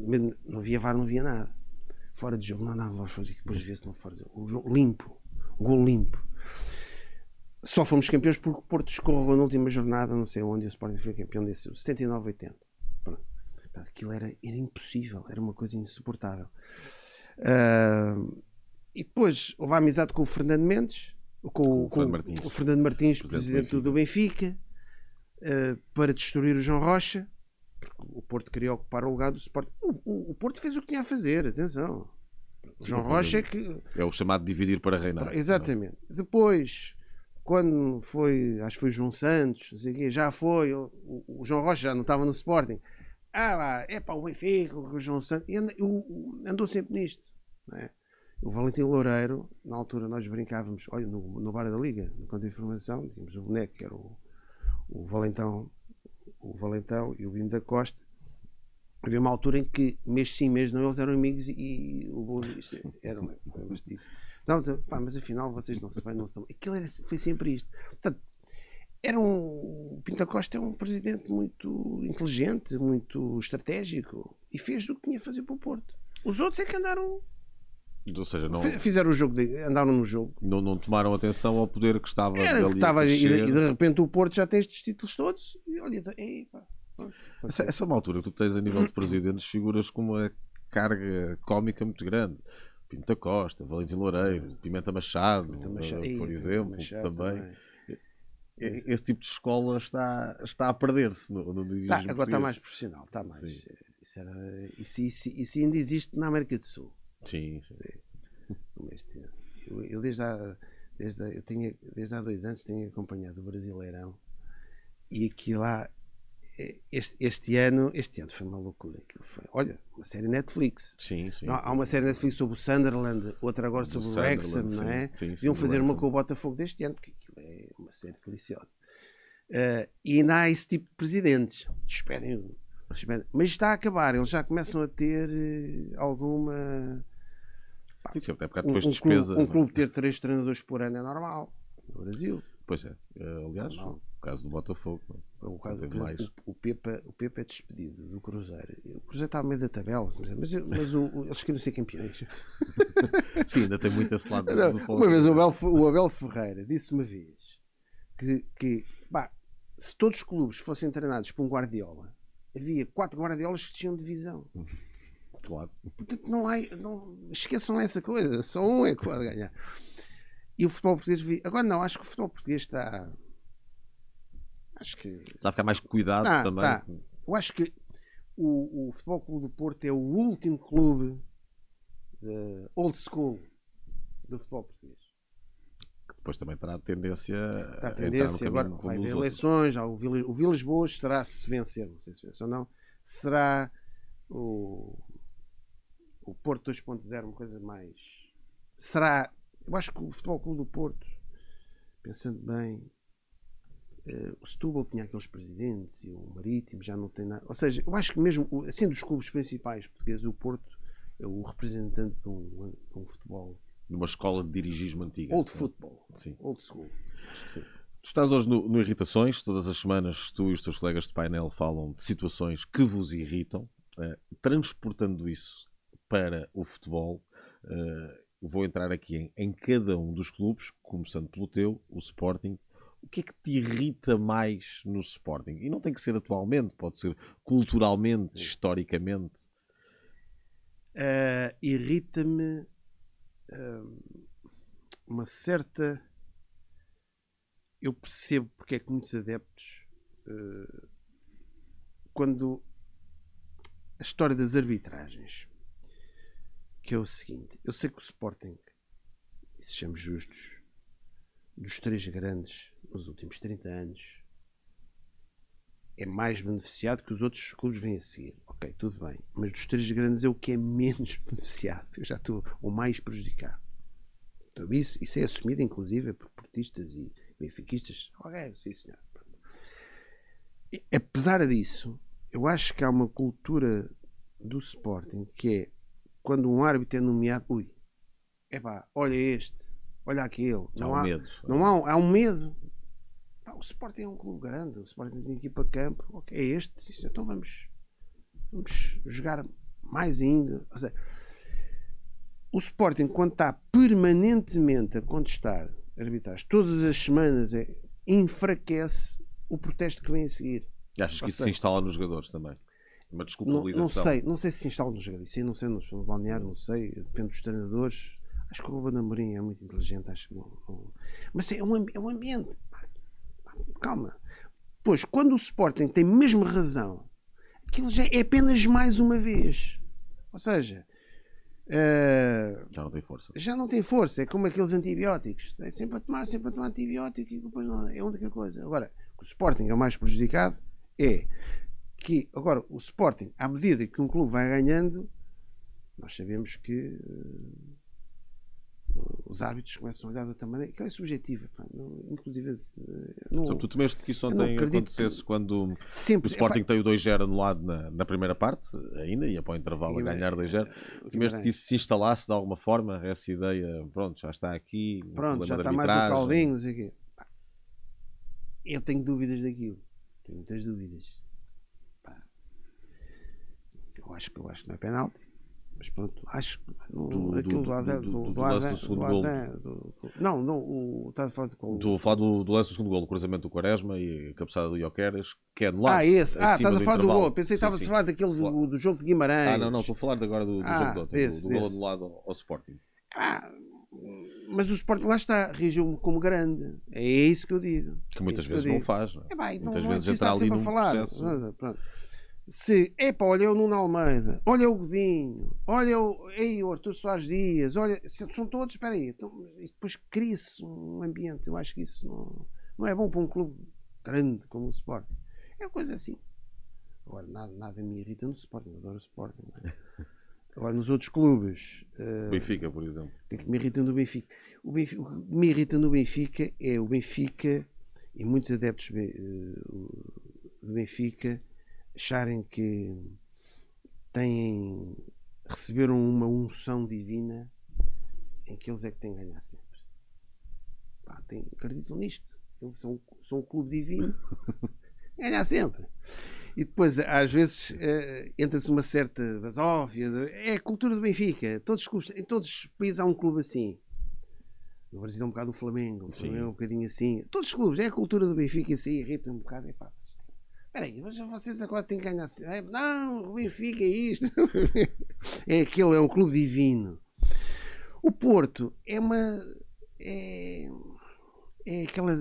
Não havia VAR, não havia nada. Fora de jogo, não andava de jogo, depois vê-se não fora de jogo. Um jogo limpo. Um gol limpo. Só fomos campeões porque o Porto escorregou na última jornada, não sei onde, e o Sporting foi campeão desse 79-80. Pronto. Pá, Aquilo era, era impossível, era uma coisa insuportável. Ah, e depois houve a amizade com o Fernando Mendes, com, o com Fernando Martins. o Fernando Martins, Presidente do presidente do Benfica, eh, para destruir o João Rocha, porque o Porto queria ocupar o lugar do Sporting. O, o- o Porto fez o que tinha a fazer, atenção. O João Rocha é que. É o chamado dividir para reinar. Exatamente. Depois, quando foi, acho que foi João Santos, não o já foi, o, o João Rocha já não estava no Sporting. Ah lá, é para o Benfica, o João Santos. E o- o- andou sempre nisto. não é? O Valentim Loureiro, na altura nós brincávamos, olha, no, no Bar da Liga, no Conto de Informação, tínhamos o boneco que era o, o Valentão, o Valentão e o Bino da Costa. Havia uma altura em que, mês sim, mês não, eles eram amigos e, o Boa Vista eram, lembras disso? Não, então, pá, mas afinal vocês não se bem, não se dão. Aquilo era, foi sempre isto. Portanto, era um. Pinto Costa é um presidente muito inteligente, muito estratégico e fez o que tinha a fazer para o Porto. Os outros é que andaram. Ou seja, não, fi- Fizeram o jogo, de- andaram no jogo. não, não tomaram atenção ao poder que estava Era que a estava, e, e de repente o Porto já tem estes títulos todos. E olha, pá, pronto. Essa, essa é uma altura que tu tens a nível de presidentes figuras com uma carga cómica muito grande. Pinto da Costa, Valentim Loureiro, Pimenta Machado, Pimenta Machado. eh, Ei, por Pimenta exemplo, Machado também. também. E- Esse tipo de escola está, está a perder-se no, no Tá, agora está mais profissional, está mais. Sim. Isso, era, isso, isso, isso ainda existe na América do Sul. Sim, sim. Mas, Eu, eu desde, há, desde, há- eu tinha, desde há dois anos tenho acompanhado o Brasileirão e aquilo lá este, este, ano, este ano foi uma loucura. Aquilo foi, olha, uma série Netflix. Sim, sim. Não, há uma série Netflix sobre o Sunderland, outra agora sobre o Wrexham, não é? Sim, sim, fazer uma com o Botafogo deste ano, porque aquilo é uma série deliciosa. Uh, e ainda há esse tipo de presidentes. Despedem. Mas está a acabar, eles já começam a ter uh, alguma. Pá, sim, até porque depois um, despesa. Clube, um clube ter três treinadores por ano é normal. No Brasil. Pois é. Aliás, normal. o caso do Botafogo. O, caso, mais. O, o, Pepa, o Pepa é despedido do Cruzeiro. O Cruzeiro está ao meio da tabela, mas, mas o, o, eles queriam ser campeões. (laughs) Sim, ainda tem muito esse lado Não, do Uma vez o Abel, o Abel Ferreira disse uma vez que, que bah, se todos os clubes fossem treinados por um Guardiola, havia quatro Guardiolas que tinham divisão. Claro. Portanto, não há, não, esqueçam essa coisa, só um é que pode ganhar. E o futebol português. Agora não, acho que o futebol português está. Acho que. Está a ficar mais cuidado tá, também. Tá. Eu acho que o, o Futebol Clube do Porto é o último clube de old school do futebol português. Depois também terá tendência, Está a tendência agora vai haver eleições. O, o Vilas Boas será se vencer, não sei se vencer ou não, será o, o Porto 2.0, uma coisa mais. Será. Eu acho que o Futebol Clube do Porto, pensando bem, Uh, o Setúbal tinha aqueles presidentes e o Marítimo já não tem nada. Ou seja, eu acho que mesmo, assim, dos clubes principais portugueses, o Porto é o representante de um, de um futebol. De uma escola de dirigismo antiga. Old football. Sim. Old school. Sim. Tu estás hoje no, no, Irritações, todas as semanas tu e os teus colegas de painel falam de situações que vos irritam, uh, transportando isso para o futebol. Uh, vou entrar aqui em, em cada um dos clubes, começando pelo teu, o Sporting, o que é que te irrita mais no Sporting? E não tem que ser atualmente, pode ser culturalmente, historicamente. Uh, Irrita-me uh, uma certa. Eu percebo porque é que muitos adeptos, uh, quando a história das arbitragens, que é o seguinte: eu sei que o Sporting, e sejamos justos, dos três grandes nos últimos 30 anos é mais beneficiado que os outros clubes vêm a seguir. Ok, tudo bem. Mas dos três grandes é o que é menos (laughs) beneficiado. Eu já estou o mais prejudicado. Então, isso, isso é assumido, inclusive, por portistas e benfiquistas. Ok, sim, senhor. E, apesar disso, eu acho que há uma cultura do Sporting que é quando um árbitro é nomeado, ui, é pá, olha este, olha aquele. Não há, um medo. Não há, há um medo. Pá, o Sporting é um clube grande, o Sporting tem equipa campo. Okay, é este, então vamos, vamos jogar mais ainda. Seja, o Sporting, quando está permanentemente a contestar arbitragens, todas as semanas, é, enfraquece o protesto que vem a seguir. E achas que isso se instala nos jogadores também? Uma desculpabilização? Não, não sei, não sei se se instala jogadores. Isso não sei, no balneário, não sei, depende dos treinadores Acho que o Ruben Amorim é muito inteligente, acho que não, não... Mas é um, é um ambiente. Calma. Pois, quando o Sporting tem mesmo razão, aquilo já é apenas mais uma vez. Ou seja, uh, já não tem força. Já não tem força. É como aqueles antibióticos. É sempre a tomar, sempre a tomar antibiótico e depois não é outra coisa. Agora, o Sporting é o mais prejudicado é que, agora, o Sporting, à medida que um clube vai ganhando, nós sabemos que. Uh, os árbitros começam a olhar de outra maneira. Aquilo é subjetivo. Não, inclusive. Eh, não, tu temeste que isso ontem acontecesse que... quando Sempre. o Sporting é, tem o 2-0 anulado na, na primeira parte, ainda, ia para o intervalo a ganhar 2-0. Temeste que isso se instalasse de alguma forma, essa ideia, pronto, já está aqui. Pronto, já está mais o caldinho, não sei o quê. Eu tenho dúvidas daquilo. Tenho muitas dúvidas. Eu acho, eu acho que não é penalti. Mas pronto, acho que do, aquilo do, do, do, do, lance do segundo gol. Não, não, o, estás a falar de qual? Estou a falar do, do lance do segundo gol, o cruzamento do Quaresma e a cabeçada do Ioqueras, que é anulado. Ah, esse. Ah, estás a falar do gol. Pensei que estavas a falar daquele do, do jogo de Guimarães. Ah, não, não, estou a falar agora do, do ah, jogo de ontem, do, do gol anulado ao, ao Sporting. Ah, mas o Sporting lá está, reagiu como grande. É isso que eu digo. Que muitas é vezes não faz. Não é? É, bem, muitas não, vezes não entra ali num falar. processo. Pronto se, epá, olha o Nuno Almeida, olha o Godinho, olha o, ei, o Artur Soares Dias, olha, são todos, espera aí, então, e depois cria-se um ambiente, eu acho que isso não, não é bom para um clube grande como o Sport. É uma coisa assim. Agora, nada, nada me irrita no Sporting, adoro o Sporting. é? (laughs) Agora, nos outros clubes. Uh, Benfica, por exemplo. O que é que me irrita no Benfica? O, Benfica? o que me irrita no Benfica é o Benfica e muitos adeptos uh, do Benfica acharem que têm receberam uma unção divina em que eles é que têm que ganhar sempre. Pá, tem, acreditam nisto. Eles são, são um clube divino. (laughs) ganhar sempre. E depois, às vezes, uh, entra-se uma certa basófia. É a cultura do Benfica. Todos clubes, em todos os países há um clube assim. No Brasil é um bocado o Flamengo, é um bocadinho assim. Todos os clubes, é a cultura do Benfica, isso aí irrita um bocado. É pá, Peraí, vocês agora têm que ganhar. Não, o Benfica é isto. (laughs) é aquele, é um clube divino. O Porto é uma. É, é aquela.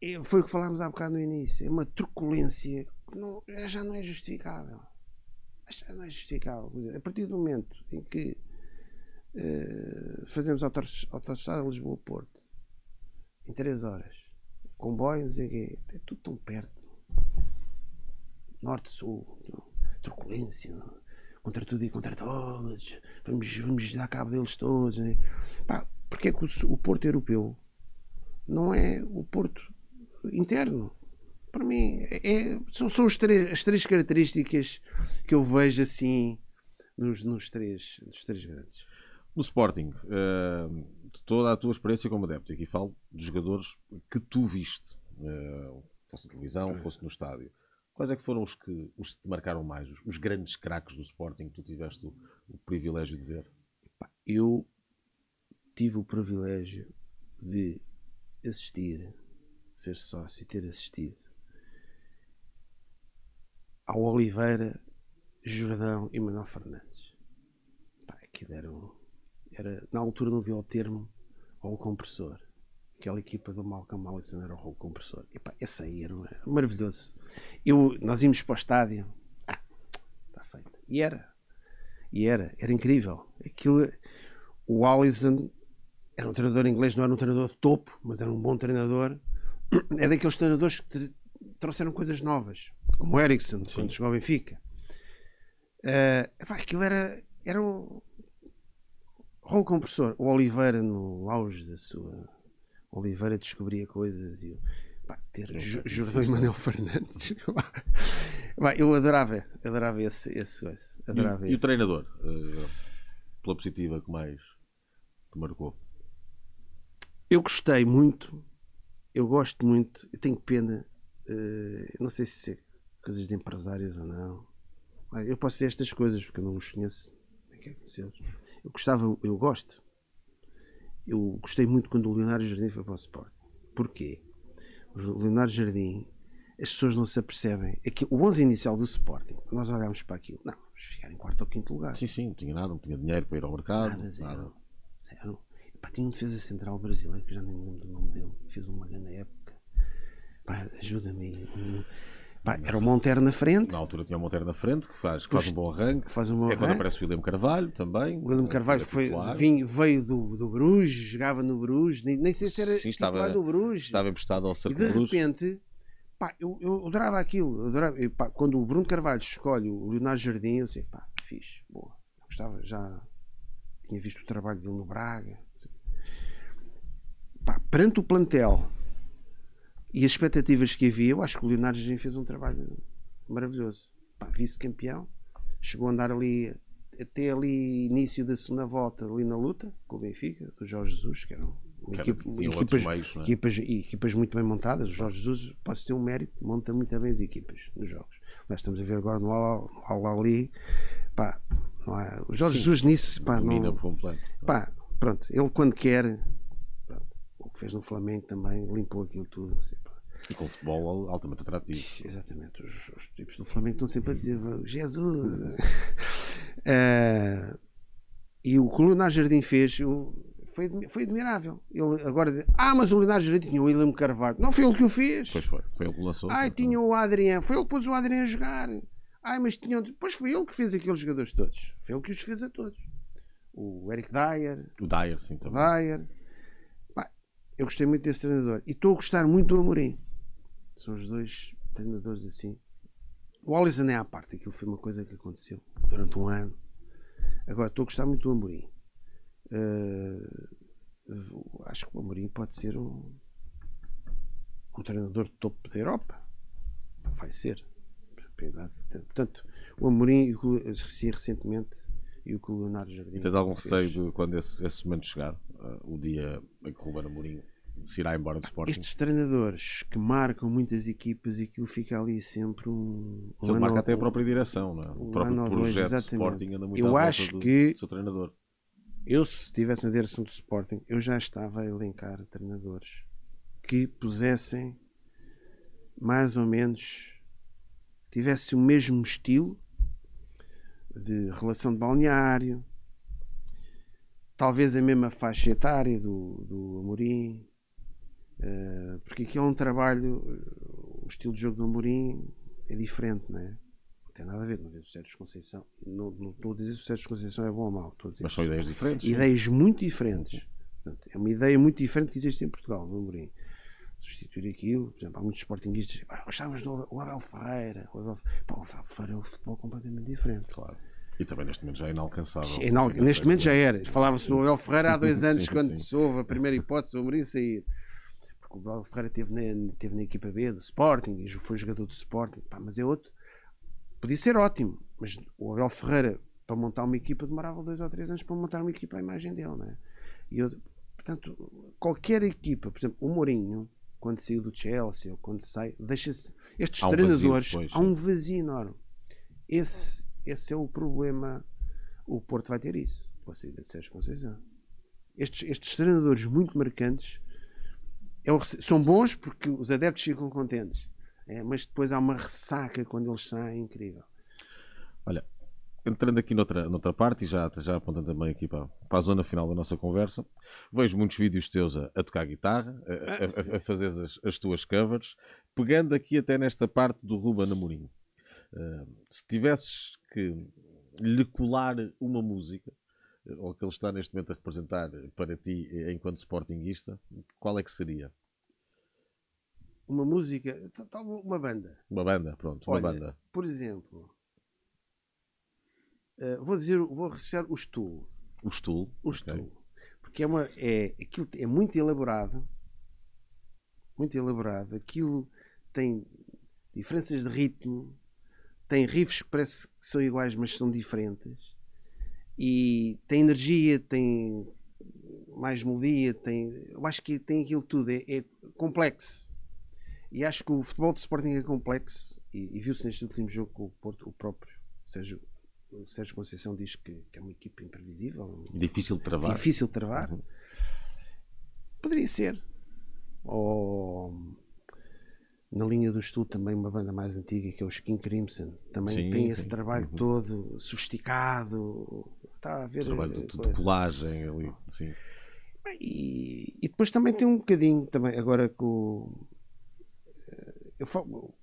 É, foi o que falámos há bocado no início. É uma truculência que não, já não é justificável. Já não é justificável. Dizer, a partir do momento em que uh, fazemos autostrada Lisboa-Porto em 3 horas, comboio, não sei o quê, é tudo tão perto norte-sul, truculência, contra tudo e contra todos, vamos, vamos dar cabo deles todos. Né? Pá, porque é que o, o Porto Europeu não é o Porto interno? Para mim, é, são, são três, as três características que eu vejo assim nos, nos, três, nos três grandes. No Sporting, uh, de toda a tua experiência como adepto, aqui falo dos jogadores que tu viste, uh, fosse na televisão, fosse no estádio. Quais é que foram os que, os que te marcaram mais? Os, os grandes craques do Sporting que tu tiveste o, o privilégio de ver? Eu tive o privilégio de assistir, ser sócio e ter assistido ao Oliveira, Jordão e Manuel Fernandes. Pá, aquilo era, um, era, na altura não vi o termo ao compressor. Aquela equipa do Malcolm Allison era o rolo compressor. E pá, esse aí era maravilhoso. Eu, nós íamos para o estádio. Ah, está feito. E era. E era. Era incrível. Aquilo, o Allison era um treinador inglês, não era um treinador de topo, mas era um bom treinador. É daqueles treinadores que trouxeram coisas novas, como o Ericsson, quando chegou ao Benfica. Uh, epá, aquilo era, era um rolo compressor. O Oliveira, no auge da sua Oliveira descobria coisas e pá, ter Jordão e Manuel Fernandes. (laughs) eu adorava, adorava esse, esse, adorava e, esse. e o treinador, uh, pela positiva que mais te marcou? Eu gostei muito, eu gosto muito, eu tenho pena, uh, não sei se é coisas de empresários ou não. Eu posso dizer estas coisas porque eu não os conheço. Eu gostava, eu gosto eu gostei muito quando o Leonardo Jardim foi para o Sport. Porquê? O Leonardo Jardim, as pessoas não se apercebem. É que o 11 inicial do Sporting, nós olhámos para aquilo, não, vamos ficar em quarto ou quinto lugar. Sim, sim, não tinha nada, não tinha dinheiro para ir ao mercado. Nada, zero. Nada. zero. Pá, tinha um defesa central brasileiro, que já nem me lembro do nome dele, fez uma grande época. ajuda-me. Pá, era o Monteiro na frente. Na altura tinha o Monteiro na frente, que faz, que faz um bom arranque. Faz um bom é quando aparece o William Carvalho também. O William Carvalho foi, vinha, veio do, do Bruges, jogava no Bruges, nem, nem sei se era Sim, estava, do Bruges. Estava emprestado ao Cerco E de repente, pá, eu, eu adorava aquilo. Eu adorava, eu, pá, quando o Bruno Carvalho escolhe o Leonardo Jardim, eu disse, pá, fixe, boa. Eu gostava, já tinha visto o trabalho dele no Braga. Pá, perante o plantel e as expectativas que havia, eu acho que o Leonardo Jardim fez um trabalho maravilhoso. Vice-campeão, chegou a andar ali até ali início da segunda volta ali na luta com o Benfica, do Jorge Jesus, que eram equipa, equipas, meios, é? equipas, equipas, muito bem montadas. O Jorge Jesus pode ter um mérito, monta muito bem as equipas nos jogos. Nós estamos a ver agora no Al-Ali, pá, não é, o Jorge Sim, Jesus nisso, pá, não, pá, pronto, ele quando quer o que fez no Flamengo também limpou aquilo tudo. Assim, e com futebol altamente atrativo. Exatamente. Os, os tipos do Flamengo estão sempre a dizer Jesus. uh, (laughs) e o que o Leonardo Jardim fez foi, foi admirável. Ele agora ah, mas o Leonardo Jardim tinha o William Carvalho. Não foi ele que o fez. Pois foi. Foi ele que lançou. Ai, tinha o Adriano. Foi ele que pôs o Adriano a jogar. Ai, mas tinha. Pois foi ele que fez aqueles jogadores todos. Foi ele que os fez a todos. O Eric Dyer. O Dyer, sim, também. O Dyer. Eu gostei muito desse treinador. E estou a gostar muito do Amorim. São os dois treinadores assim. O Alisson é à parte, aquilo foi uma coisa que aconteceu durante um ano. Agora, estou a gostar muito do Amorim. Uh, acho que o Amorim pode ser um, um treinador de topo da Europa. Vai ser. Portanto, o Amorim, recentemente, e o que o Leonardo Jardim. E tens algum receio de quando esse, esse momento chegar, uh, o dia em que o Ruben Amorim se irá embora do Sporting? Estes treinadores que marcam muitas equipas e aquilo fica ali sempre um. Ele marca até a própria direção, não é? o próprio projeto do Sporting anda muito Eu acho que. Do seu treinador. Eu, se estivesse na direção do Sporting, eu já estava a elencar treinadores que pusessem mais ou menos tivesse o mesmo estilo de relação de balneário, talvez a mesma faixa etária do, do Amorim, uh, porque aqui é um trabalho, o estilo de jogo do Amorim é diferente, não é? Não tem nada a ver, não vejo o Sérgio Conceição. Não, não estou a dizer se o Sérgio Conceição é bom ou mau. Mas são ideias diferentes. Ideias sim. muito diferentes. Portanto, é uma ideia muito diferente que existe em Portugal, do Amorim substituir aquilo. Por exemplo, há muitos sportinguistas ah, gostávamos do Abel Ferreira. O Abel, o Abel Ferreira é um futebol completamente diferente. Claro. E também neste momento já é inalcançável. É inal... Neste momento já era. Falava-se do Abel Ferreira há dois (laughs) anos, sim, quando sim. houve a primeira hipótese do Amorim sair. Porque o Abel Ferreira esteve na, teve na equipa B do Sporting e foi jogador do Sporting. Pá, mas é outro. Podia ser ótimo, mas o Abel Ferreira, para montar uma equipa, demorava dois ou três anos para montar uma equipa à imagem dele. Não é? E eu, portanto, qualquer equipa, por exemplo, o Mourinho quando saiu do Chelsea ou quando sai, deixa-se. Estes há um treinadores, vazio, há um vazio enorme. Esse, esse é o problema. O Porto vai ter isso com a de Sérgio Conceição. Estes, estes treinadores muito marcantes é o, são bons porque os adeptos ficam contentes, é, mas depois há uma ressaca quando eles saem incrível. Olha, entrando aqui noutra, noutra parte e já, já apontando também aqui para, para a zona final da nossa conversa, vejo muitos vídeos teus a, a tocar guitarra, a, a, a fazer as, as, tuas covers, pegando aqui até nesta parte do Ruben Amorim. Uh, se tivesses que lhe colar uma música, ou que ele está neste momento a representar para ti enquanto sportinguista, qual é que seria? Uma música, uma banda. Uma banda, pronto, Olha, uma banda. Por exemplo, Uh, vou dizer, vou registrar o Stool. O Stool? O Stool. Okay. Porque é, uma, é, aquilo é muito elaborado. Muito elaborado. Aquilo tem diferenças de ritmo. Tem riffs que parece que são iguais, mas são diferentes. E tem energia, tem mais melodia, tem. Eu acho que tem aquilo tudo. É, é complexo. E acho que o futebol de Sporting é complexo. E, e viu-se neste último jogo com o Porto, o próprio Sérgio o Sérgio Conceição diz que, que, é uma equipa imprevisível. Difícil de travar. Difícil de travar. Uhum. Poderia ser. Ou na linha do estudo também uma banda mais antiga que é o Skin Crimson. Também sim, tem esse trabalho uhum. todo sofisticado. Está a ver. Trabalho de, de colagem ali. Sim. E, e, depois também tem um bocadinho também, agora com eh, eu falo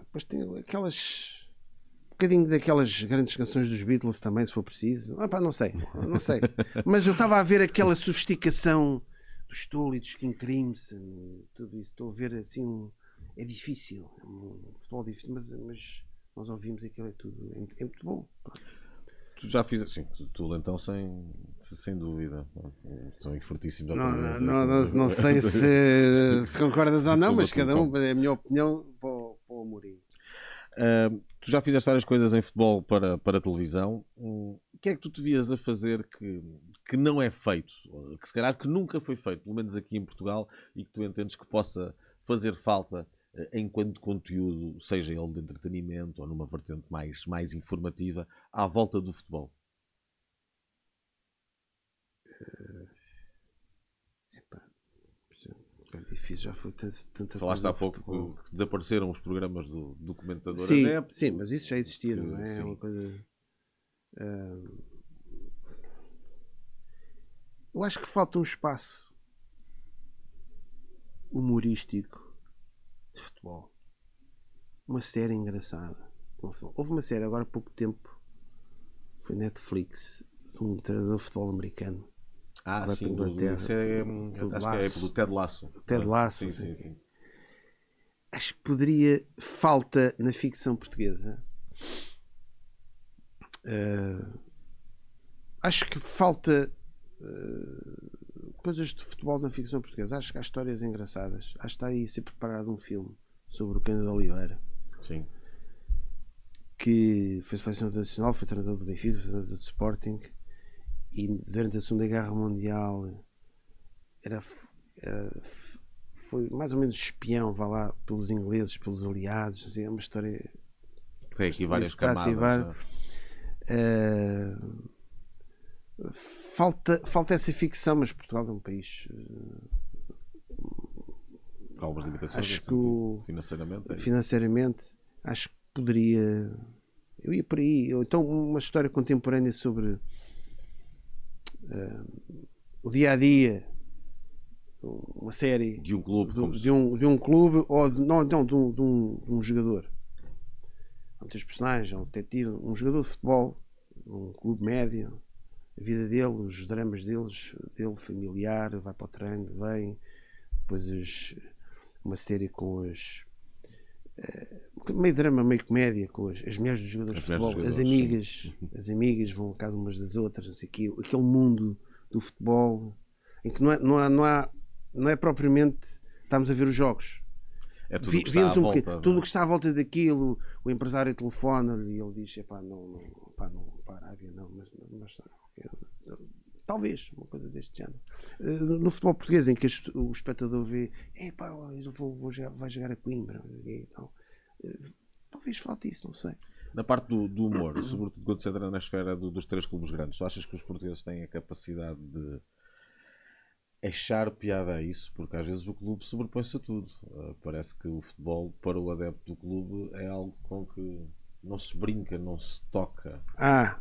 depois tem aquelas bocadinho daquelas grandes canções dos Beatles também, se for preciso. Ah, pá, não sei, não sei. (laughs) Mas eu estava a ver aquela sofisticação do Stool e do Skin Crimson, tudo isso. Estou a ver assim, um... é difícil, é um futebol difícil, mas, mas nós ouvimos aquilo, é tudo, é, é muito bom. Tu já fiz assim, tu, tu então sem, sem dúvida. São fortíssimos. Não, não, não, não, não sei (laughs) se, se concordas ou não, mas cada um, é a minha opinião para o, para o. Uh, tu já fizeste várias coisas em futebol para, para televisão. o que é que tu te vias a fazer que, que não é feito? Que se calhar que nunca foi feito, pelo menos aqui em Portugal, e que tu entendes que possa fazer falta enquanto conteúdo, seja ele de entretenimento ou numa vertente mais, mais informativa, à volta do futebol? fiz, já foi tanta, tanta Falaste há pouco que desapareceram os programas do, do comentador sim, adepto. Sim, mas isso já existia, que, não é? Sim. É uma coisa. Uh, eu acho que falta um espaço humorístico de futebol. Uma série engraçada. Houve uma série agora há pouco tempo, foi Netflix, de um treinador de futebol americano ah, sim, do, do, é, acho que é pelo Ted Lasso. Ted Lasso. Sim, sim, sim. acho que poderia. Falta na ficção portuguesa. Uh, acho que falta uh, coisas de futebol na ficção portuguesa. Acho que há histórias engraçadas. Acho que está aí a ser preparado um filme sobre o Cândido Oliveira. Sim. Que foi selecionador nacional, foi treinador do Benfica, foi treinador do Sporting. E durante a Segunda Guerra Mundial era, era foi mais ou menos espião, vá lá, pelos ingleses, pelos aliados. Assim, é uma história. Tem aqui várias camadas. Uh, falta, falta essa ficção, mas Portugal é um país. Uh, Algumas limitações acho que o, financeiramente, é financeiramente acho que poderia. Eu ia por aí. Ou então uma história contemporânea sobre uh, o dia a dia uma série de um clube, de, de um, de um clube ou de, não, não de, um, de, um, de um jogador. Há muitos personagens, um detetive, um jogador de futebol, um clube médio, a vida dele, os dramas deles, dele familiar, vai para o treino, vem, depois as, uma série com as uh, meio drama, meio comédia, com as, as mulheres dos jogadores as de futebol, as amigas, as amigas vão a casa umas das outras, não sei, aqui, aquele mundo do futebol em que não, é, não, há, não há não é propriamente estarmos a ver os jogos. É tudo, Vi, que está à um volta, é? tudo que está à volta daquilo, o empresário telefona-lhe e ele diz: pá, não, não, pá, não, para Arábia, não, mas, mas talvez, uma coisa deste género. Eh, no futebol português, em que o espectador vê: pá, eu vou, vou jogar, vai jogar a Coimbra, então, talvez falte isso, não sei. Na parte do, do humor, (clears throat) sobretudo quando se entra na esfera do, dos três clubes grandes, tu achas que os portugueses têm a capacidade de achar piada a isso, porque às vezes o clube sobrepõe-se a tudo. Uh, parece que o futebol, para o adepto do clube, é algo com que não se brinca, não se toca. Ah,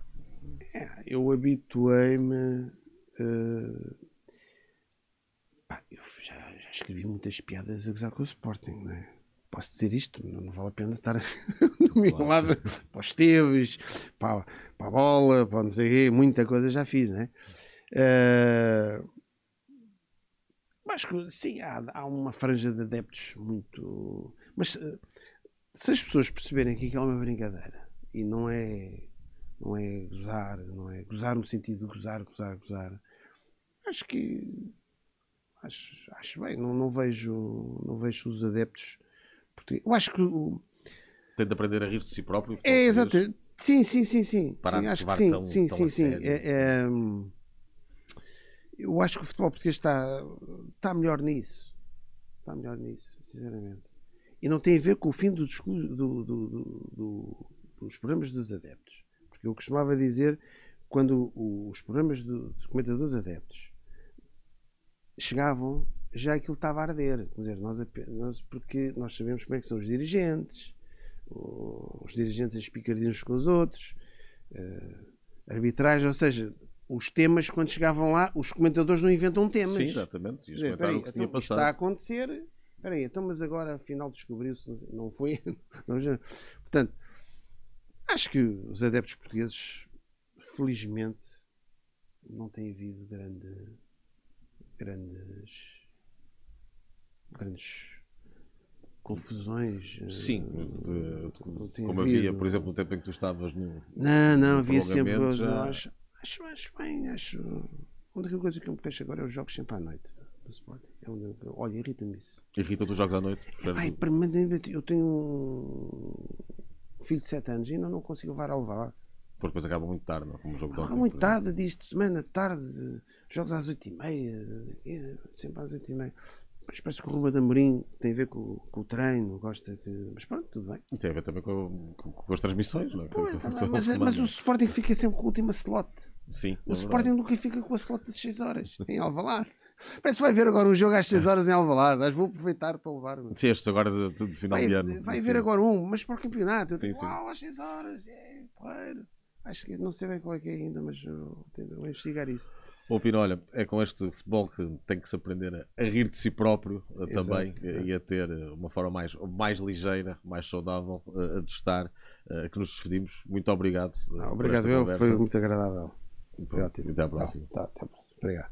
é, eu habituei-me. Uh, eu já, já, escrevi muitas piadas a gozar com o Sporting, não é? Posso dizer isto? Não, não vale a pena estar (laughs) no meu claro. lado para os Teves, para, para a bola, para não sei o quê, muita coisa já fiz, não é? Uh, mas sim, há, há uma franja de adeptos muito. Mas eh, se as pessoas perceberem que aquilo é uma brincadeira e não é, não é gozar, não é gozar no sentido de gozar, gozar, gozar, acho que acho, acho bem, não, não vejo não vejo os adeptos porque eu acho que tem de aprender a rir de si próprio. É exato. Sim, sim, sim, sim. sim acho que sim, tão, sim, tão sim, sim. É, é, eu acho que o futebol português está, está melhor nisso. Está melhor nisso, sinceramente. E não tem a ver com o fim do do, do, do, dos programas dos adeptos. Porque eu costumava dizer, quando os programas dos comentadores adeptos chegavam, já aquilo estava a arder. Quer dizer, nós, nós, porque nós sabemos como é que são os dirigentes, os dirigentes as picardias com os outros, uh, arbitragem, ou seja, os temas, quando chegavam lá, os comentadores não inventam temas. Sim, exatamente. Dizer, o que então, tinha passado. está a acontecer. Espera aí, então, mas agora afinal descobriu-se, não foi? (laughs) Não, já... Portanto, acho que os adeptos portugueses, felizmente, não têm havido grande, grandes, grandes confusões. Sim, de, de, como havia, por exemplo, no tempo em que tu estavas no. Não, não, havia sempre. Já... Acho, Acho, acho bem, acho. Uma única coisa que eu me queixo agora é os jogos sempre à noite. É onde, olha, irrita-me isso. Irrita-te os jogos à noite? Ai, permanentemente. Eu tenho filho de 7 anos e ainda não consigo levar ao levar. Porque depois acaba muito tarde, não? Como o jogo de ontem. muito tarde, dias de semana, tarde, jogos às 8h30, sempre às 8h30. Mas parece que o Ruba de Amorim tem a ver com, com, o treino, gosta que. Mas pronto, tudo bem. E tem a ver também com, com, com as transmissões, não é? Pô, tá mas, mas, o Sporting fica sempre com a última slot. Sim. O é Sporting nunca fica com a slot de 6 horas em Alvalade. Parece que vai ver agora um jogo às 6 horas em Alvalade. Acho que vou aproveitar para levar. Sim, este agora de, de, final vai, de ano. Vai haver agora um, mas para o campeonato. Eu sim, digo, uau, às 6 horas. É, claro. Acho que não sei bem qual é que é ainda, mas vou investigar isso. Bom, Pino, olha, é com este futebol que tem que se aprender a, rir de si próprio uh, também é. e a ter eh, uma forma mais, mais ligeira, mais saudável uh, de estar, que nos despedimos. Muito obrigado. Ah, obrigado, eu. Foi muito agradável. Foi ótimo. Até à próxima. Tá, tá, até a próxima. Obrigado.